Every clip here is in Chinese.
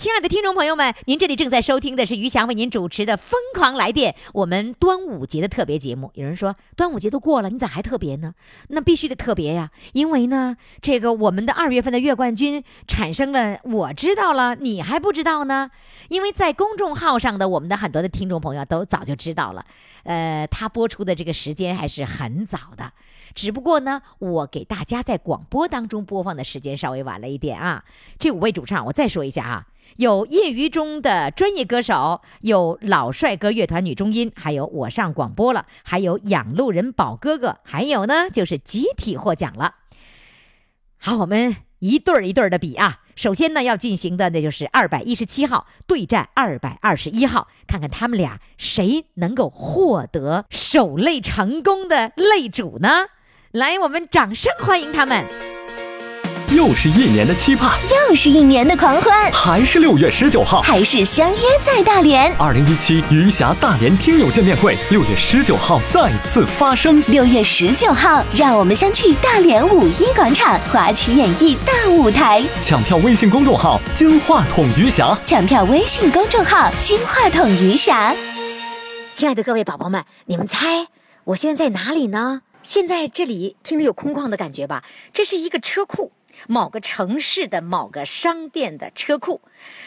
亲爱的听众朋友们，您这里正在收听的是于翔为您主持的《疯狂来电》，我们端午节的特别节目。有人说端午节都过了，你咋还特别呢？那必须得特别呀，因为呢，这个我们的二月份的月冠军产生了，我知道了，你还不知道呢？因为在公众号上的我们的很多的听众朋友都早就知道了，呃，他播出的这个时间还是很早的。只不过呢，我给大家在广播当中播放的时间稍微晚了一点啊。这五位主唱，我再说一下啊，有业余中的专业歌手，有老帅哥乐团女中音，还有我上广播了，还有养路人宝哥哥，还有呢就是集体获奖了。好，我们一对儿一对儿的比啊。首先呢，要进行的那就是二百一十七号对战二百二十一号，看看他们俩谁能够获得首擂成功的擂主呢？来，我们掌声欢迎他们！又是一年的期盼，又是一年的狂欢，还是六月十九号，还是相约在大连。二零一七余霞大连听友见面会，六月十九号再次发生。六月十九号，让我们相聚大连五一广场华旗演艺大舞台。抢票微信公众号“金话筒余霞抢票微信公众号“金话筒余霞”。亲爱的各位宝宝们，你们猜我现在在哪里呢？现在这里听着有空旷的感觉吧？这是一个车库。某个城市的某个商店的车库，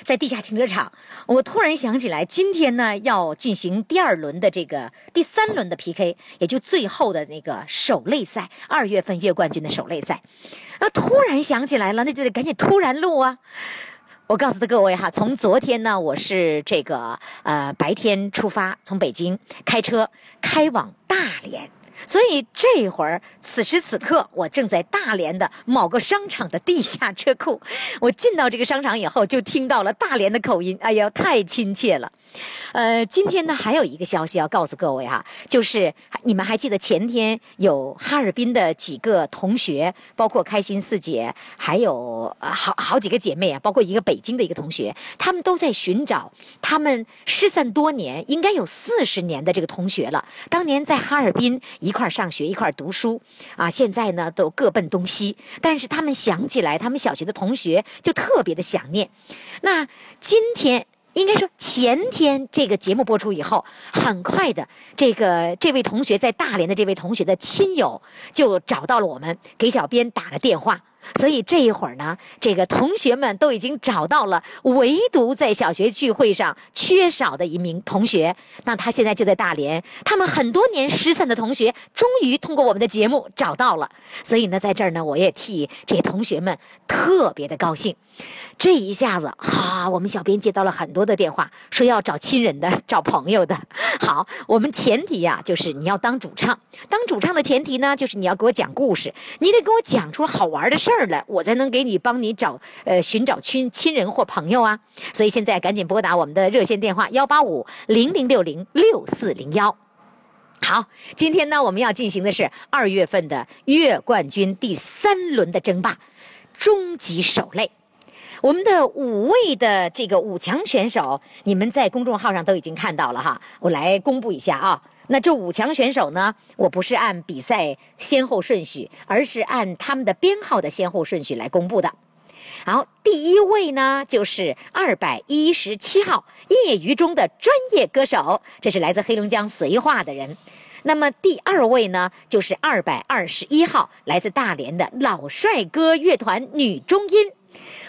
在地下停车场。我突然想起来，今天呢要进行第二轮的这个第三轮的 PK，也就最后的那个首擂赛，二月份月冠军的首擂赛。那突然想起来了，那就得赶紧突然录啊！我告诉的各位哈，从昨天呢，我是这个呃白天出发，从北京开车开往大连。所以这会儿，此时此刻，我正在大连的某个商场的地下车库。我进到这个商场以后，就听到了大连的口音，哎呀，太亲切了。呃，今天呢，还有一个消息要告诉各位哈，就是你们还记得前天有哈尔滨的几个同学，包括开心四姐，还有好好几个姐妹啊，包括一个北京的一个同学，他们都在寻找他们失散多年，应该有四十年的这个同学了。当年在哈尔滨一块儿上学，一块儿读书啊，现在呢都各奔东西。但是他们想起来，他们小学的同学就特别的想念。那今天。应该说，前天这个节目播出以后，很快的，这个这位同学在大连的这位同学的亲友就找到了我们，给小编打了电话。所以这一会儿呢，这个同学们都已经找到了，唯独在小学聚会上缺少的一名同学。那他现在就在大连，他们很多年失散的同学，终于通过我们的节目找到了。所以呢，在这儿呢，我也替这些同学们特别的高兴。这一下子，哈，我们小编接到了很多的电话，说要找亲人的，找朋友的。好，我们前提呀，就是你要当主唱。当主唱的前提呢，就是你要给我讲故事，你得给我讲出好玩的事儿来，我才能给你帮你找呃寻找亲亲人或朋友啊。所以现在赶紧拨打我们的热线电话幺八五零零六零六四零幺。好，今天呢，我们要进行的是二月份的月冠军第三轮的争霸，终极守擂。我们的五位的这个五强选手，你们在公众号上都已经看到了哈。我来公布一下啊。那这五强选手呢，我不是按比赛先后顺序，而是按他们的编号的先后顺序来公布的。好，第一位呢就是二百一十七号业余中的专业歌手，这是来自黑龙江绥化的人。那么第二位呢就是二百二十一号来自大连的老帅哥乐团女中音。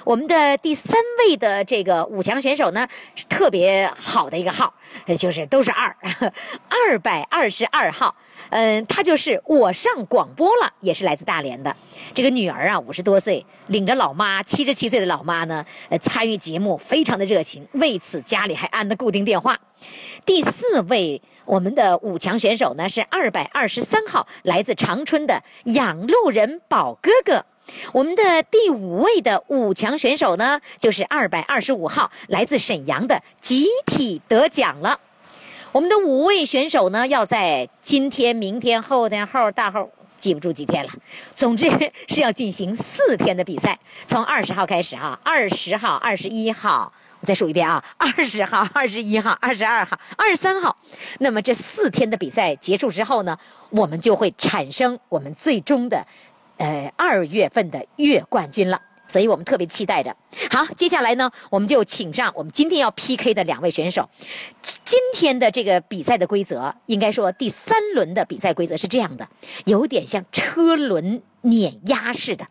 我们的第三位的这个五强选手呢，是特别好的一个号，就是都是二，二百二十二号。嗯，他就是我上广播了，也是来自大连的。这个女儿啊，五十多岁，领着老妈七十七岁的老妈呢，呃，参与节目，非常的热情。为此，家里还安了固定电话。第四位我们的五强选手呢是二百二十三号，来自长春的养路人宝哥哥。我们的第五位的五强选手呢，就是二百二十五号，来自沈阳的集体得奖了。我们的五位选手呢，要在今天、明天、后天、后大后记不住几天了。总之 是要进行四天的比赛，从二十号开始啊，二十号、二十一号，我再数一遍啊，二十号、二十一号、二十二号、二十三号。那么这四天的比赛结束之后呢，我们就会产生我们最终的，呃，二月份的月冠军了。所以我们特别期待着。好，接下来呢，我们就请上我们今天要 PK 的两位选手。今天的这个比赛的规则，应该说第三轮的比赛规则是这样的，有点像车轮碾压似的。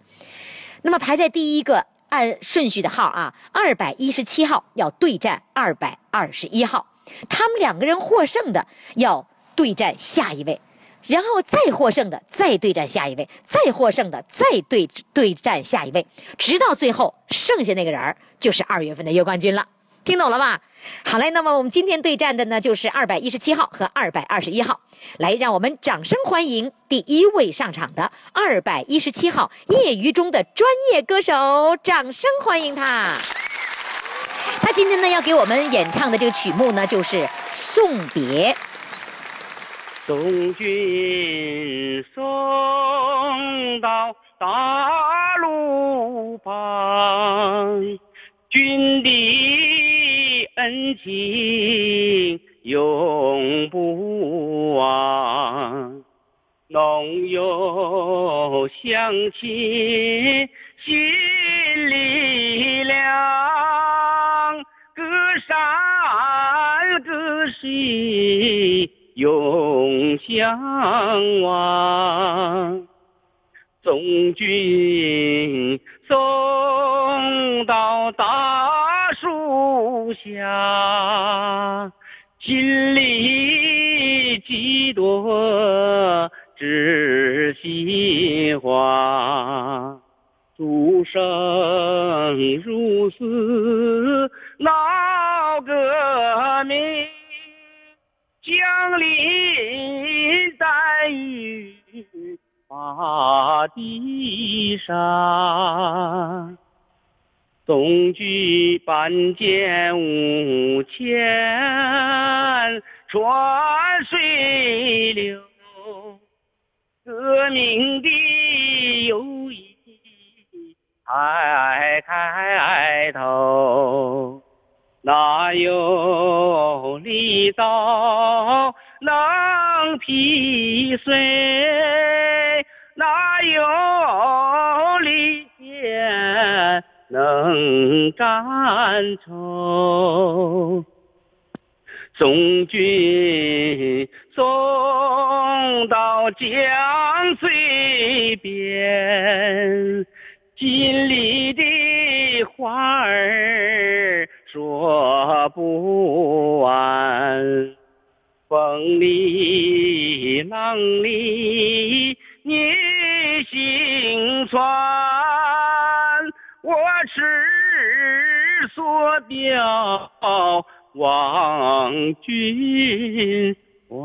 那么排在第一个按顺序的号啊，二百一十七号要对战二百二十一号，他们两个人获胜的要对战下一位。然后再获胜的再对战下一位，再获胜的再对对战下一位，直到最后剩下那个人儿就是二月份的月冠军了。听懂了吧？好嘞，那么我们今天对战的呢就是二百一十七号和二百二十一号。来，让我们掌声欢迎第一位上场的二百一十七号业余中的专业歌手，掌声欢迎他。他今天呢要给我们演唱的这个曲目呢就是《送别》。送君送到大路旁，君的恩情永不忘，浓友乡亲心力量，隔山隔水。永相望，送君送到大树下，心里几多知心话，竹生如死闹革命。降临在于大地上，东居半间无牵川水流，革命的友谊才开头。哪有力刀能劈碎？哪有利剑能斩愁？送君送到江水边，心里的话儿。说不完，风里浪里你心酸，我痴所表望君还。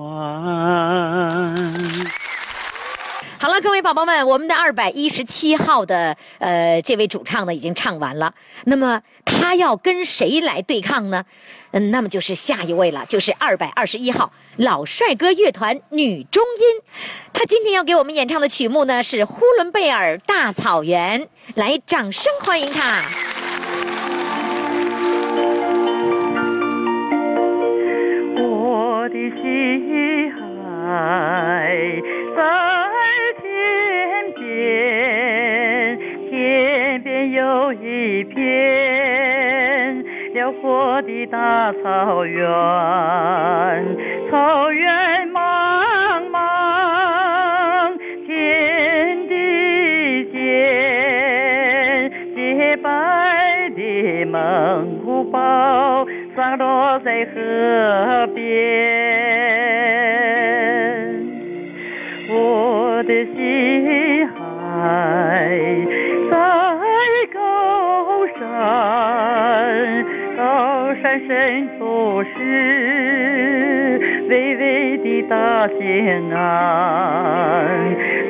好了，各位宝宝们，我们的二百一十七号的呃这位主唱呢已经唱完了，那么他要跟谁来对抗呢？嗯，那么就是下一位了，就是二百二十一号老帅哥乐团女中音，他今天要给我们演唱的曲目呢是《呼伦贝尔大草原》，来，掌声欢迎他。我的大草原，草原茫茫，天地间，洁白的蒙古包散落在河边。大兴安，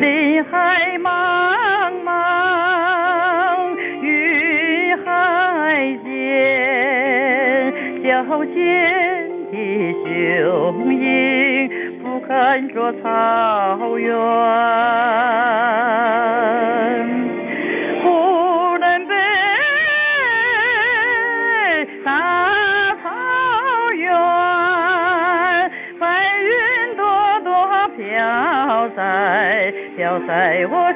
林海茫茫，云海间，矫健的雄鹰俯瞰着草原。在飘在我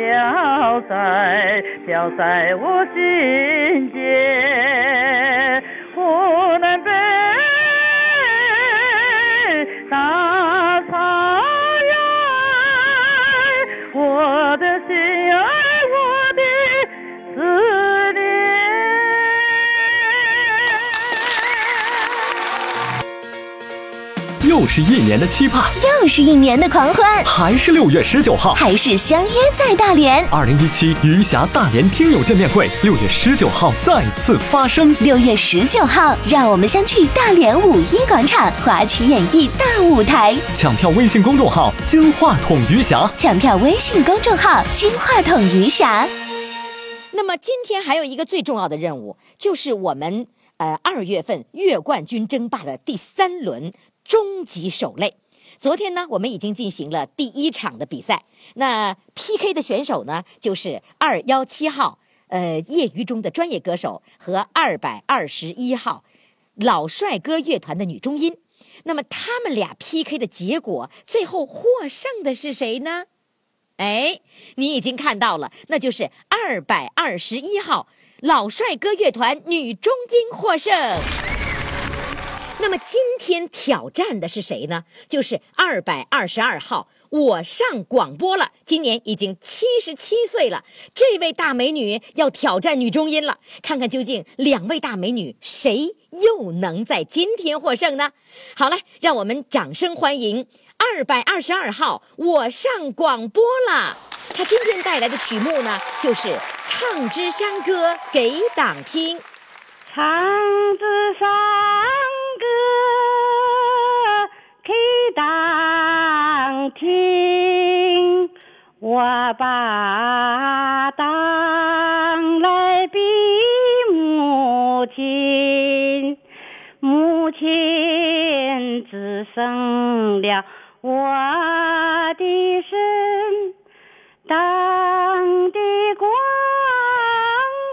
飘在飘在我心间。是一年的期盼，又是一年的狂欢，还是六月十九号，还是相约在大连。二零一七余霞大连听友见面会，六月十九号再次发生。六月十九号，让我们相聚大连五一广场华旗演艺大舞台。抢票微信公众号“金话筒余霞抢票微信公众号“金话筒余霞那么今天还有一个最重要的任务，就是我们呃二月份月冠军争霸的第三轮终极首擂。昨天呢，我们已经进行了第一场的比赛。那 PK 的选手呢，就是二幺七号呃业余中的专业歌手和二百二十一号老帅哥乐团的女中音。那么他们俩 PK 的结果，最后获胜的是谁呢？哎，你已经看到了，那就是二百二十一号老帅哥乐团女中音获胜。那么今天挑战的是谁呢？就是二百二十二号，我上广播了，今年已经七十七岁了。这位大美女要挑战女中音了，看看究竟两位大美女谁又能在今天获胜呢？好了，让我们掌声欢迎二百二十二号，我上广播了。她今天带来的曲目呢，就是《唱支山歌给党听》。唱支山爸当来比母亲，母亲只剩了我的身，党的光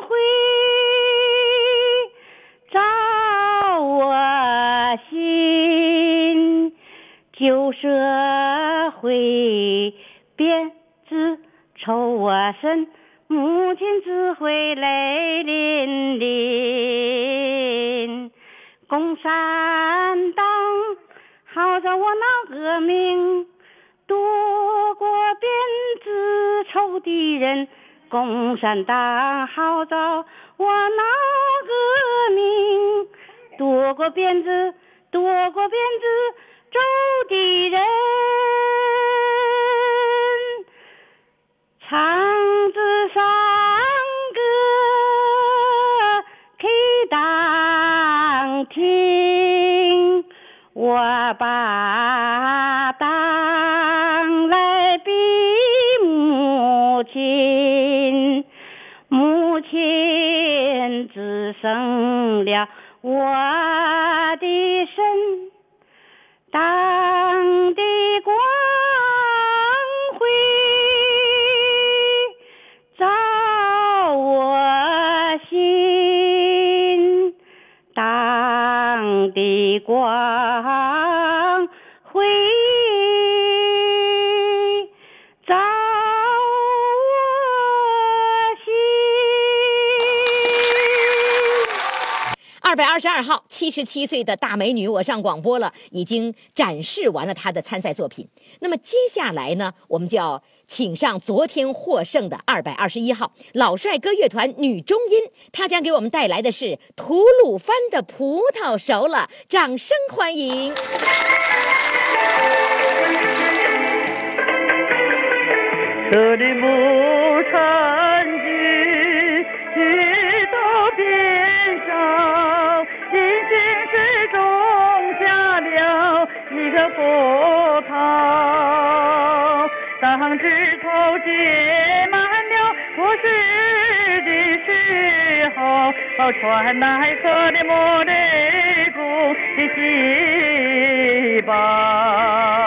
辉照我心，旧社会变。抽我身，母亲只会泪淋淋。共产党号召我闹革命，夺过鞭子抽敌人。共产党号召我闹革命，夺过鞭子，夺过鞭子抽敌人。唱支山歌给党听，我把党来比母亲，母亲只剩了我的二十二号，七十七岁的大美女，我上广播了，已经展示完了她的参赛作品。那么接下来呢，我们就要请上昨天获胜的二百二十一号老帅哥乐团女中音，她将给我们带来的是吐鲁番的葡萄熟了，掌声欢迎！这里牧候，传来克里莫雷公的喜报。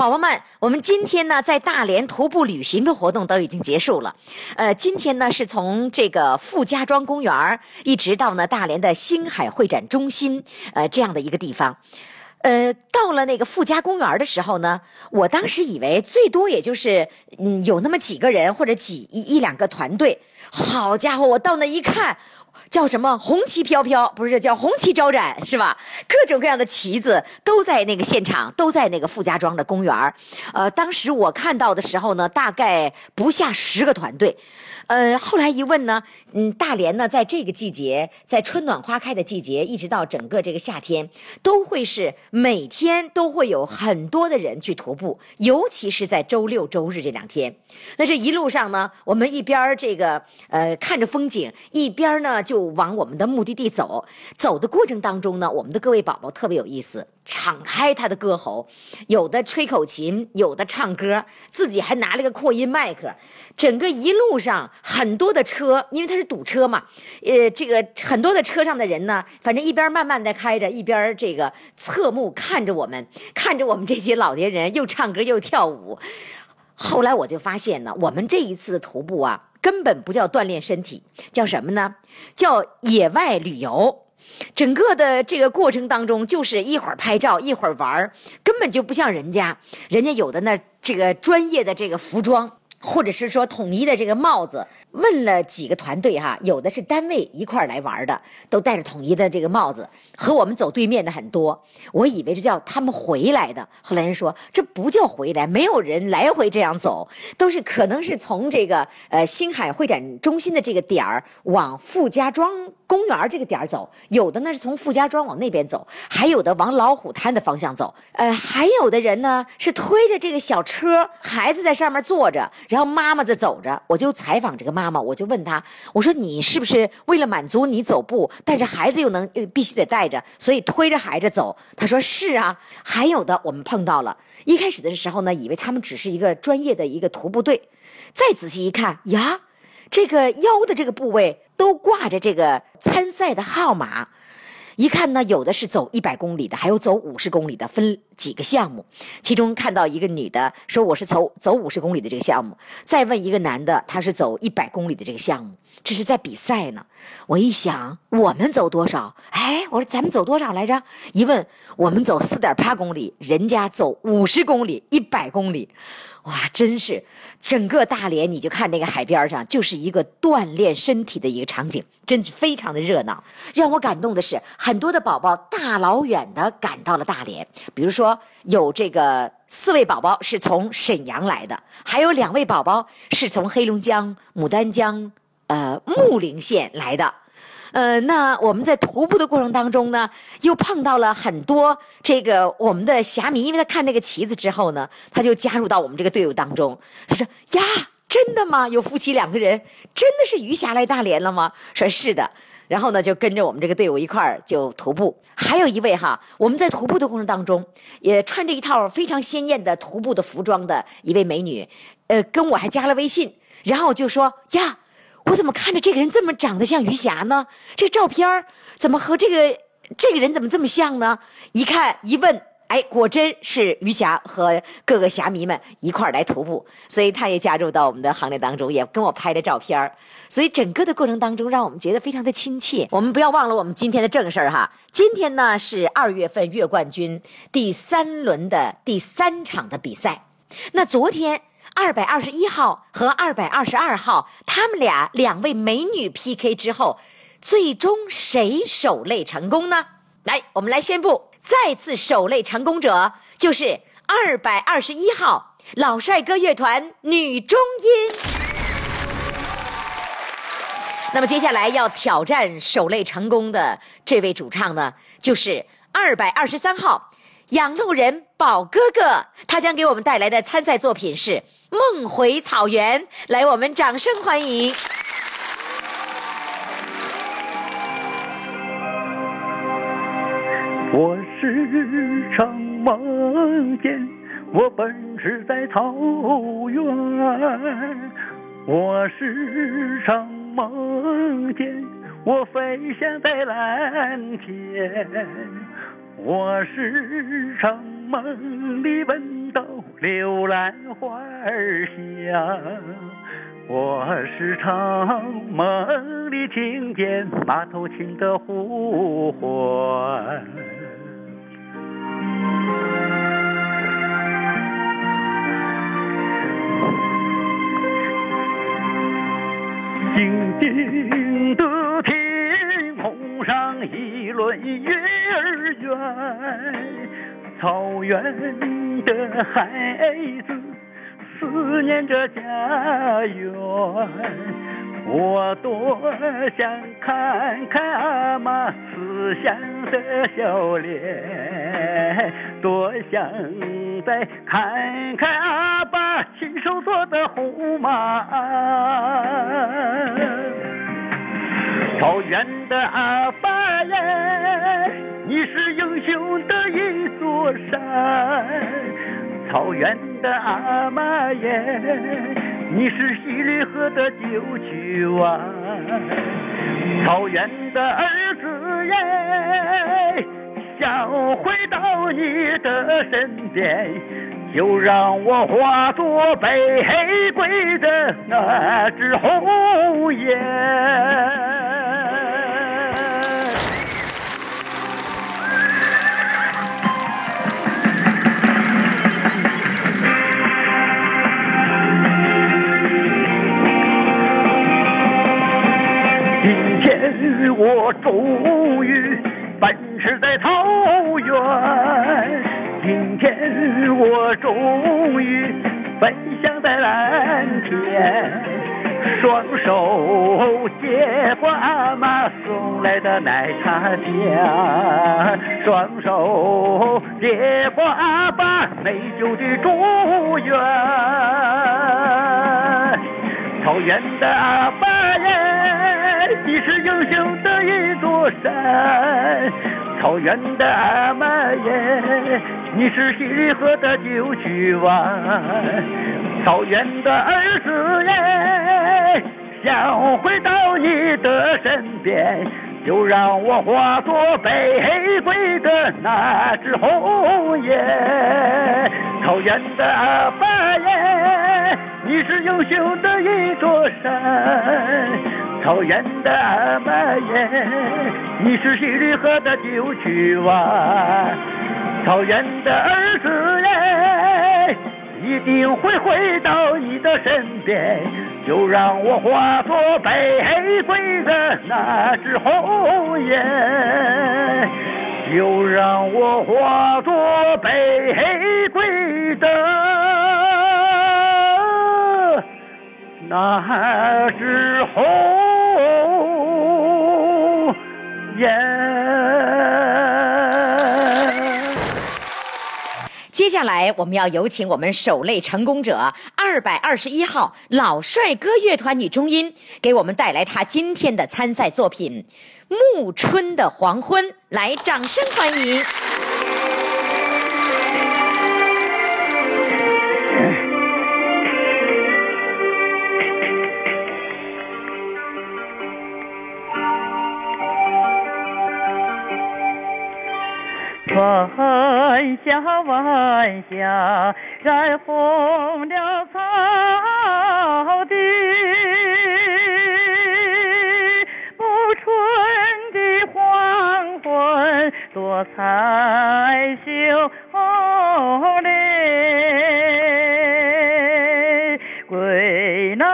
宝宝们，我们今天呢在大连徒步旅行的活动都已经结束了。呃，今天呢是从这个傅家庄公园一直到呢大连的星海会展中心，呃这样的一个地方。呃，到了那个傅家公园的时候呢，我当时以为最多也就是嗯有那么几个人或者几一一两个团队。好家伙，我到那一看。叫什么红旗飘飘，不是叫红旗招展是吧？各种各样的旗子都在那个现场，都在那个傅家庄的公园呃，当时我看到的时候呢，大概不下十个团队。呃，后来一问呢，嗯，大连呢，在这个季节，在春暖花开的季节，一直到整个这个夏天，都会是每天都会有很多的人去徒步，尤其是在周六周日这两天。那这一路上呢，我们一边儿这个呃看着风景，一边呢就往我们的目的地走。走的过程当中呢，我们的各位宝宝特别有意思。敞开他的歌喉，有的吹口琴，有的唱歌，自己还拿了个扩音麦克。整个一路上很多的车，因为它是堵车嘛，呃，这个很多的车上的人呢，反正一边慢慢的开着，一边这个侧目看着我们，看着我们这些老年人又唱歌又跳舞。后来我就发现呢，我们这一次的徒步啊，根本不叫锻炼身体，叫什么呢？叫野外旅游。整个的这个过程当中，就是一会儿拍照，一会儿玩儿，根本就不像人家，人家有的那这个专业的这个服装。或者是说统一的这个帽子，问了几个团队哈，有的是单位一块儿来玩的，都戴着统一的这个帽子，和我们走对面的很多。我以为这叫他们回来的，后来人说这不叫回来，没有人来回这样走，都是可能是从这个呃星海会展中心的这个点儿往傅家庄公园这个点儿走，有的呢是从傅家庄往那边走，还有的往老虎滩的方向走，呃，还有的人呢是推着这个小车，孩子在上面坐着。然后妈妈在走着，我就采访这个妈妈，我就问她，我说你是不是为了满足你走步，但是孩子又能必须得带着，所以推着孩子走？她说是啊。还有的我们碰到了，一开始的时候呢，以为他们只是一个专业的一个徒步队，再仔细一看呀，这个腰的这个部位都挂着这个参赛的号码。一看呢，有的是走一百公里的，还有走五十公里的，分几个项目。其中看到一个女的说我是走走五十公里的这个项目，再问一个男的，他是走一百公里的这个项目，这是在比赛呢。我一想，我们走多少？哎，我说咱们走多少来着？一问，我们走四点八公里，人家走五十公里，一百公里。哇，真是整个大连，你就看那个海边上，就是一个锻炼身体的一个场景，真是非常的热闹。让我感动的是，很多的宝宝大老远的赶到了大连，比如说有这个四位宝宝是从沈阳来的，还有两位宝宝是从黑龙江牡丹江呃木陵县来的。呃，那我们在徒步的过程当中呢，又碰到了很多这个我们的侠迷，因为他看这个旗子之后呢，他就加入到我们这个队伍当中。他说：“呀，真的吗？有夫妻两个人，真的是余霞来大连了吗？”说是的，然后呢，就跟着我们这个队伍一块儿就徒步。还有一位哈，我们在徒步的过程当中，也穿着一套非常鲜艳的徒步的服装的一位美女，呃，跟我还加了微信，然后就说：“呀。”我怎么看着这个人这么长得像余霞呢？这照片怎么和这个这个人怎么这么像呢？一看一问，哎，果真是余霞和各个侠迷们一块儿来徒步，所以他也加入到我们的行列当中，也跟我拍了照片所以整个的过程当中，让我们觉得非常的亲切。我们不要忘了我们今天的正事儿哈，今天呢是二月份月冠军第三轮的第三场的比赛，那昨天。二百二十一号和二百二十二号，他们俩两位美女 PK 之后，最终谁守擂成功呢？来，我们来宣布，再次守擂成功者就是二百二十一号老帅哥乐团女中音。那么接下来要挑战守擂成功的这位主唱呢，就是二百二十三号养路人宝哥哥，他将给我们带来的参赛作品是。梦回草原，来，我们掌声欢迎！我时常梦见我奔驰在草原，我时常梦见我飞翔在蓝天，我时常梦里闻到。柳兰花儿香，我时常梦里听见马头琴的呼唤。静静的天空上一轮月儿圆。草原的孩子思念着家园，我多想看看阿妈慈祥的笑脸，多想再看看阿爸亲手做的红马鞍。草原的阿爸呀，你是英雄的一座山。草原的阿妈耶，你是西里河的九曲湾。草原的儿子耶，想回到你的身边，就让我化作北归的那只鸿雁。我终于奔驰在草原，今天我终于飞翔在蓝天，双手接过阿妈送来的奶茶酱，双手接过阿爸美酒的祝愿。草原的阿爸，你是英雄的一座山；草原的阿妈耶，你是西里河的九曲湾；草原的儿子耶，想回到你的身边，就让我化作北归的那只鸿雁。草原的阿爸耶，你是英雄的一座山；草原的阿妈耶，你是西里河的九曲湾；草原的儿子耶，一定会回到你的身边，就让我化作北归的那只红雁。就让我化作北归的那只红人。接下来，我们要有请我们首类成功者二百二十一号老帅哥乐团女中音，给我们带来她今天的参赛作品《暮春的黄昏》，来，掌声欢迎！晚霞，晚霞，染红了草地。暮春的黄昏，多彩秀丽。归来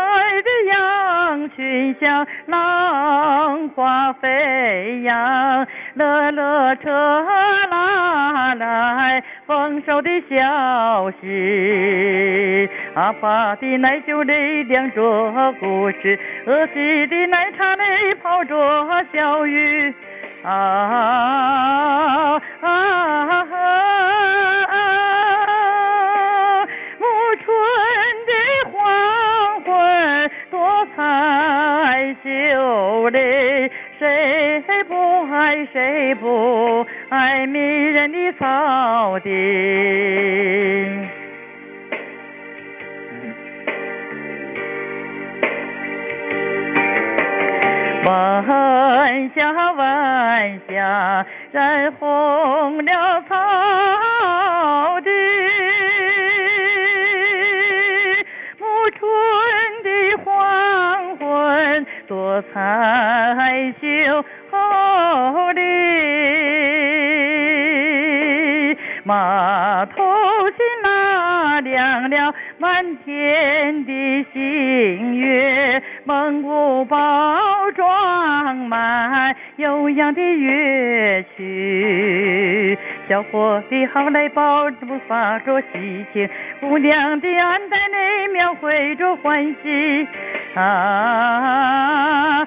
的羊群像浪花飞扬，勒勒车拉来丰收的消息。阿爸的奶酒里酿着故事，阿西的奶茶里泡着小雨。啊啊啊！小伙的好来抱着发着喜庆，姑娘的安带内描绘着欢喜。啊！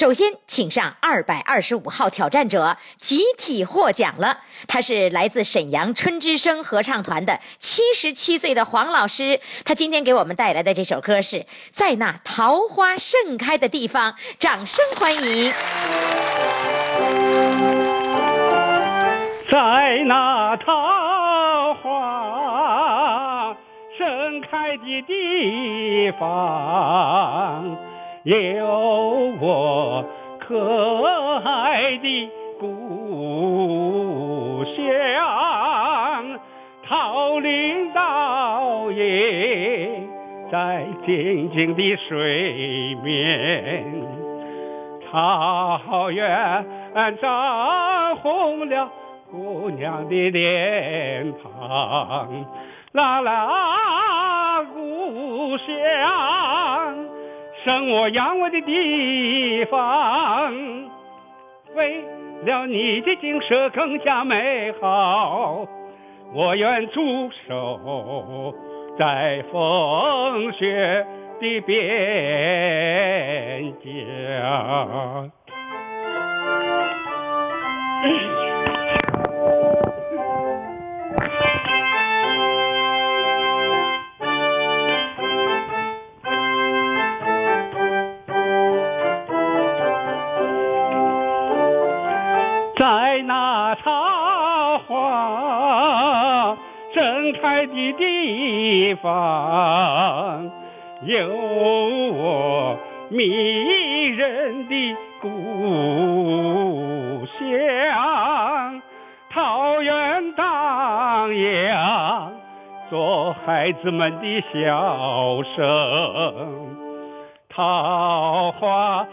首先，请上二百二十五号挑战者集体获奖了。他是来自沈阳春之声合唱团的七十七岁的黄老师。他今天给我们带来的这首歌是在那桃花盛开的地方，掌声欢迎。在那桃花盛开的地方，有我可爱的故乡。桃林倒影在静静的水面。桃源长红了姑娘的脸庞，啦啦，故乡，生我养我的地方，为了你的景色更加美好，我愿驻守在风雪的边疆。开的地方，有我迷人的故乡。桃源荡漾，做孩子们的笑声。桃花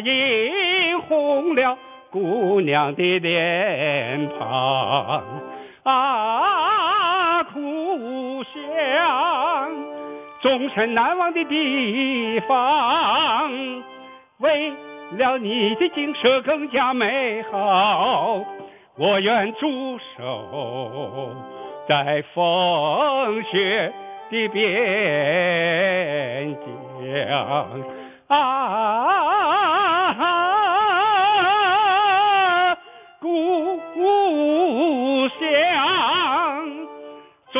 映红了姑娘的脸庞啊，乡，终身难忘的地方。为了你的景色更加美好，我愿驻守在风雪的边疆啊，故乡，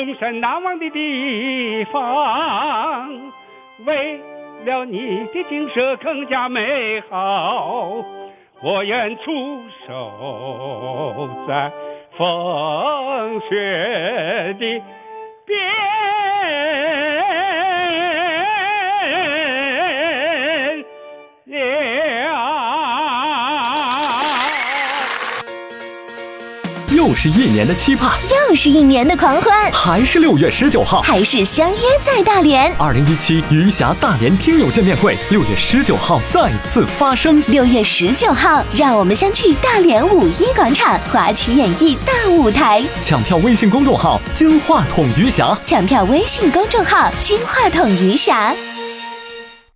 终身难忘的地方。为了你的景色更加美好，我愿驻守在风雪的边又是一年的期盼，又是一年的狂欢，还是六月十九号，还是相约在大连。二零一七余霞大连听友见面会，六月十九号再次发生。六月十九号，让我们相聚大连五一广场华旗演艺大舞台。抢票微信公众号“金话筒余霞抢票微信公众号“金话筒余霞”。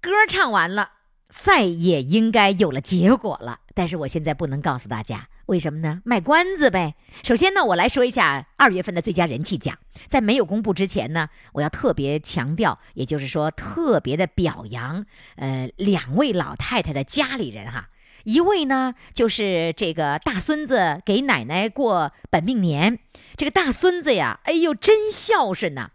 歌唱完了，赛也应该有了结果了，但是我现在不能告诉大家，为什么呢？卖关子呗。首先呢，我来说一下二月份的最佳人气奖，在没有公布之前呢，我要特别强调，也就是说特别的表扬，呃，两位老太太的家里人哈。一位呢，就是这个大孙子给奶奶过本命年，这个大孙子呀，哎呦，真孝顺呐、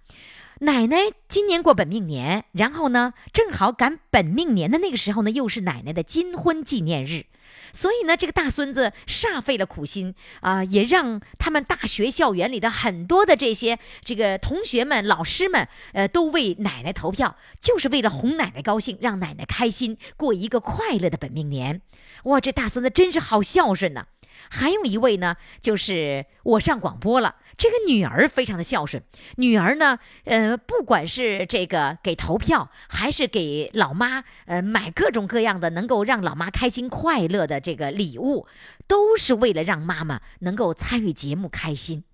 奶奶今年过本命年，然后呢，正好赶本命年的那个时候呢，又是奶奶的金婚纪念日，所以呢，这个大孙子煞费了苦心啊、也让他们大学校园里的很多的这些这个同学们、老师们，呃，都为奶奶投票，就是为了哄奶奶高兴，让奶奶开心，过一个快乐的本命年。哇，这大孙子真是好孝顺呐、还有一位呢，就是我上广播了。这个女儿非常的孝顺，女儿呢，呃，不管是这个给投票，还是给老妈呃买各种各样的能够让老妈开心快乐的这个礼物，都是为了让妈妈能够参与节目开心。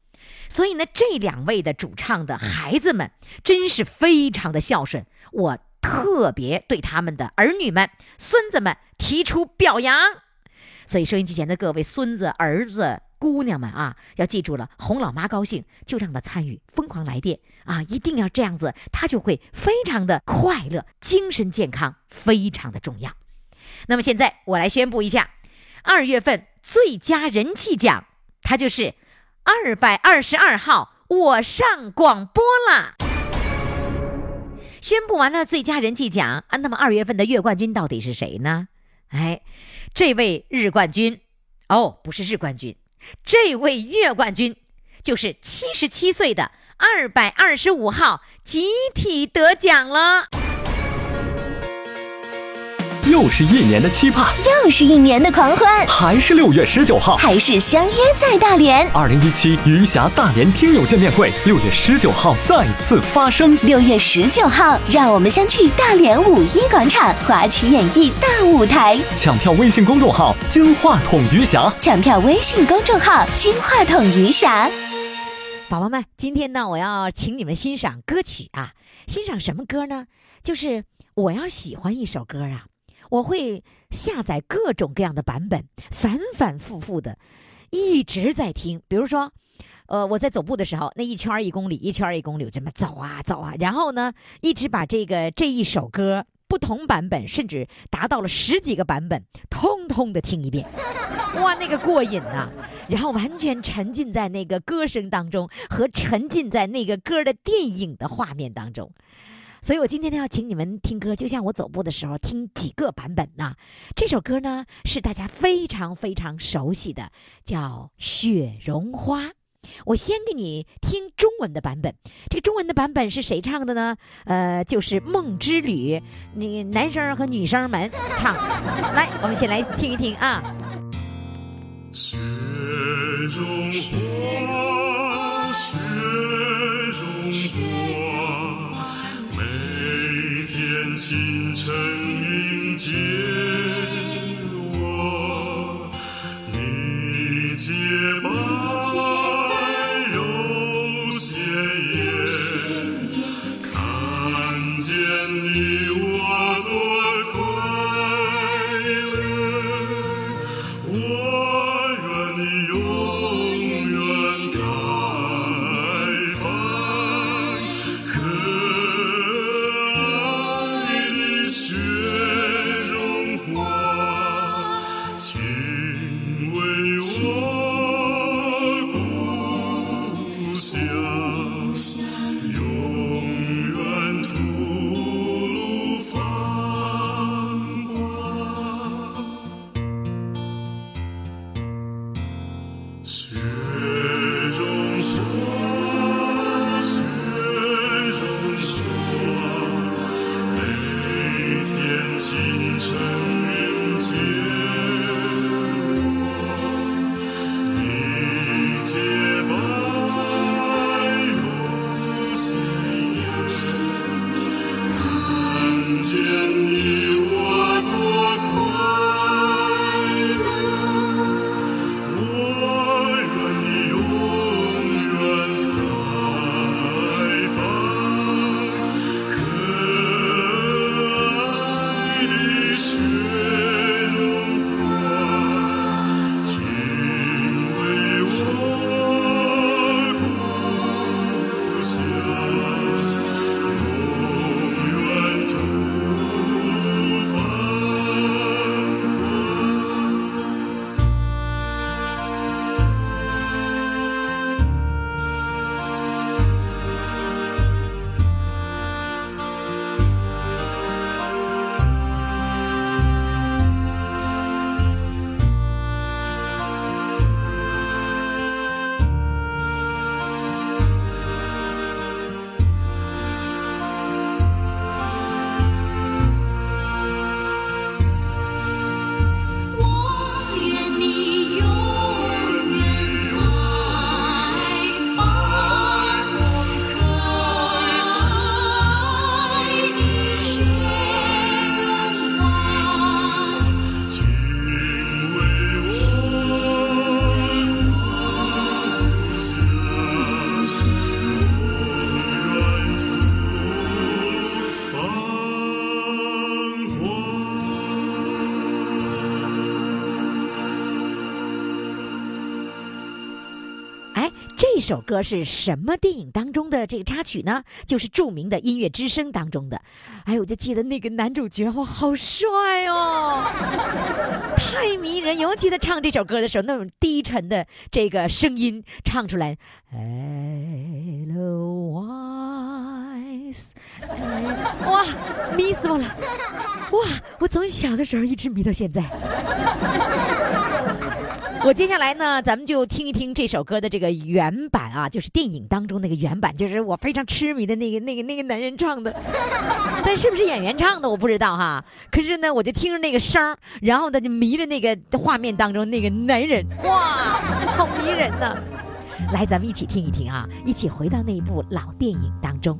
所以呢，这两位的主唱的孩子们真是非常的孝顺，我特别对他们的儿女们、孙子们提出表扬。所以，收音机前的各位孙子、儿子、姑娘们啊，要记住了，哄老妈高兴，就让她参与疯狂来电啊，一定要这样子，她就会非常的快乐，精神健康非常的重要。那么现在我来宣布一下，二月份最佳人气奖，它就是二百二十二号，我上广播啦。宣布完了最佳人气奖啊，那么二月份的月冠军到底是谁呢？哎，这位日冠军，哦，不是日冠军，这位月冠军就是七十七岁的二百二十五号集体得奖了。又是一年的期盼，又是一年的狂欢，还是六月十九号，还是相约在大连。二零一七余霞大连听友见面会，六月十九号再次发生。六月十九号，让我们相聚大连五一广场华旗演艺大舞台。抢票微信公众号“金话筒余霞”，抢票微信公众号“金话筒余霞”。宝宝们，今天呢，我要请你们欣赏歌曲啊，欣赏什么歌呢？就是我要喜欢一首歌啊。我会下载各种各样的版本，反反复复的，一直在听。比如说，呃，我在走步的时候，那一圈一公里，一圈一公里，这么走啊走啊，然后呢，一直把这个这一首歌不同版本，甚至达到了十几个版本，通通的听一遍，哇，那个过瘾呐！然后完全沉浸在那个歌声当中，和沉浸在那个歌的电影的画面当中。所以，我今天呢要请你们听歌，就像我走步的时候听几个版本呢。这首歌呢是大家非常非常熟悉的，叫《雪绒花》。我先给你听中文的版本。这中文的版本是谁唱的呢？呃，就是梦之旅，你男生和女生们唱。来，我们先来听一听啊。雪绒花，清晨迎接首歌是什么电影当中的这个插曲呢？就是著名的《音乐之声》当中的。哎，我就记得那个男主角哇，好帅哦，太迷人。尤其他唱这首歌的时候，那种低沉的这个声音唱出来，Edelweiss，哇，迷死我了！哇，我从小的时候一直迷到现在。我接下来呢，咱们就听一听这首歌的这个原版啊，就是电影当中那个原版，就是我非常痴迷的那个那个那个男人唱的，但是不是演员唱的我不知道哈。可是呢，我就听着那个声儿，然后呢就迷着那个画面当中那个男人，哇，好迷人呐！来，咱们一起听一听啊，一起回到那一部老电影当中。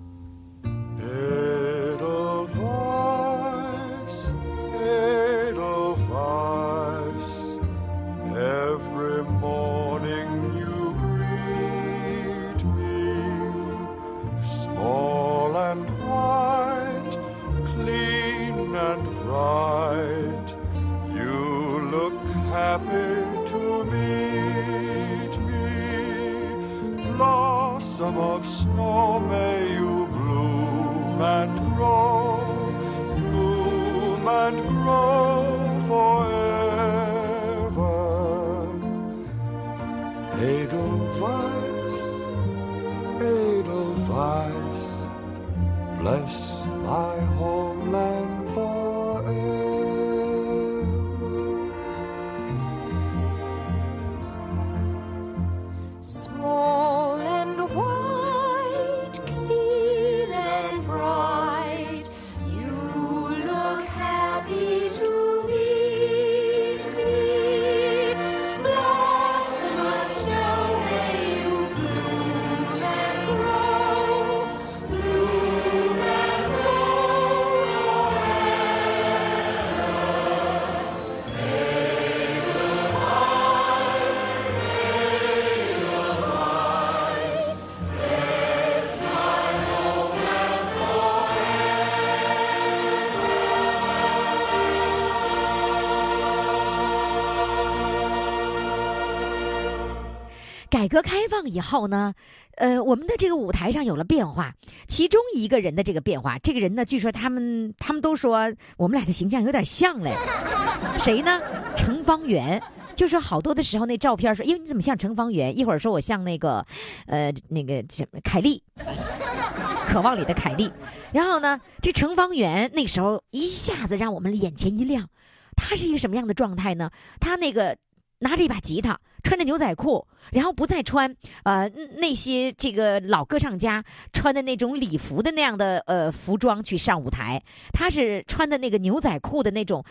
革开放以后呢，呃，我们的这个舞台上有了变化。其中一个人的这个变化，这个人呢，据说他们他们都说我们俩的形象有点像嘞。谁呢？程方圆。就说好多的时候，那照片说，因为你怎么像程方圆？一会儿说我像那个，呃，那个什么凯丽，渴望里的凯丽。然后呢，这程方圆那时候一下子让我们眼前一亮。他是一个什么样的状态呢？他那个拿着一把吉他，穿着牛仔裤，然后不再穿呃那些这个老歌唱家穿的那种礼服的那样的呃服装去上舞台，他是穿的那个牛仔裤的那种。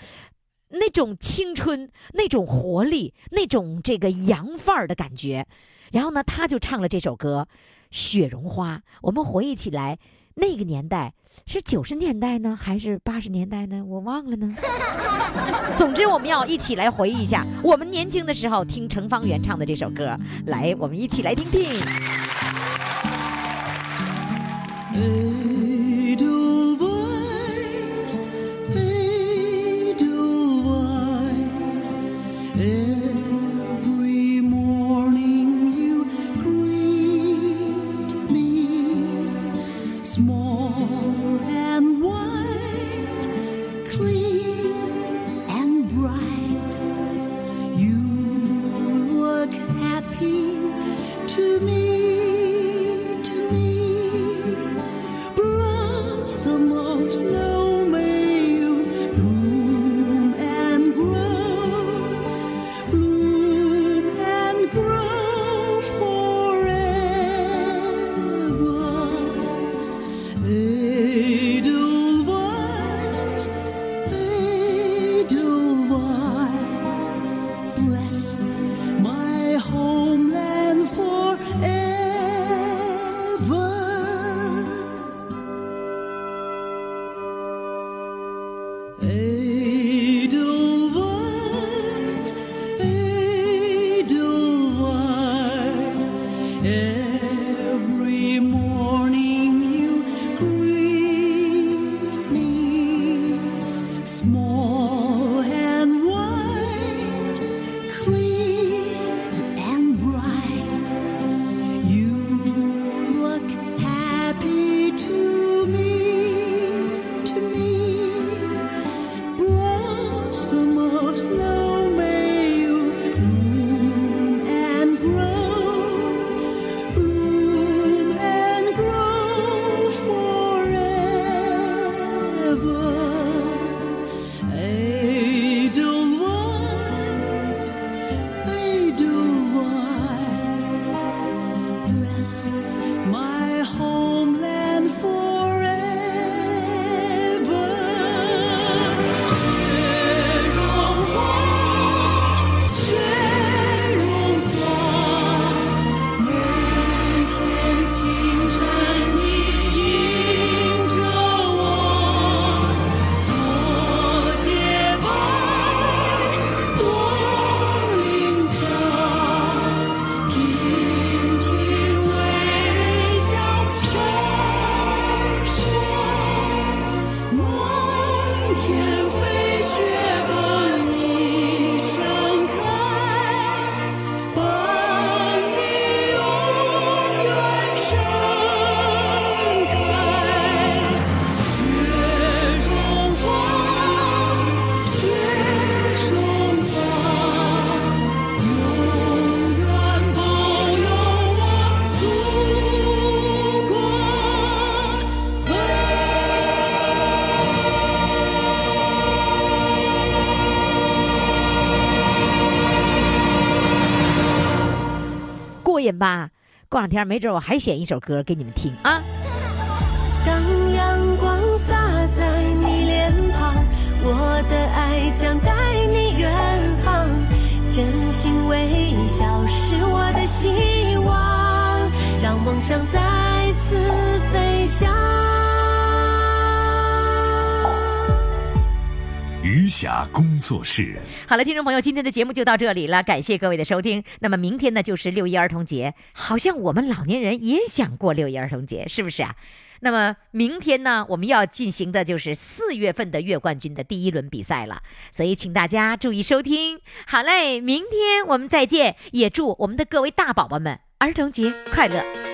那种青春、那种活力、那种这个洋范儿的感觉，然后呢，他就唱了这首歌《雪绒花》。我们回忆起来，那个年代是九十年代呢，还是八十年代呢？我忘了呢。总之，我们要一起来回忆一下我们年轻的时候听程方圆唱的这首歌。来，我们一起来听听。Edelweiss, Edelweiss, every 天没准我还选一首歌给你们听啊。当阳光洒在你脸庞，我的爱将带你远航。真心微笑是我的希望，让梦想再次飞翔。余霞工作室。好了，听众朋友，今天的节目就到这里了，感谢各位的收听。那么明天呢，就是六一儿童节，好像我们老年人也想过六一儿童节，是不是啊？那么明天呢，我们要进行的就是四月份的月冠军的第一轮比赛了，所以请大家注意收听。好嘞，明天我们再见，也祝我们的各位大宝宝们儿童节快乐。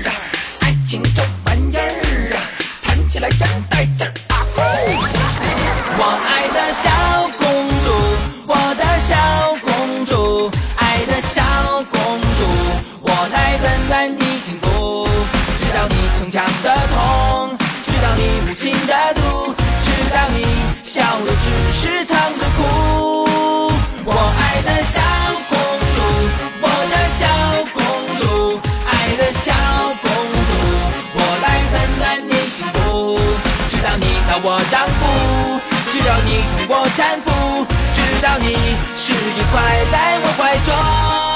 来真带劲啊！呼我爱的小公主，我的小公主，爱的小公主，我来温暖你幸福，知道你逞强的痛，知道你无情的毒，知道你笑的只是藏着哭。我搀扶，直到你是一块来我怀中。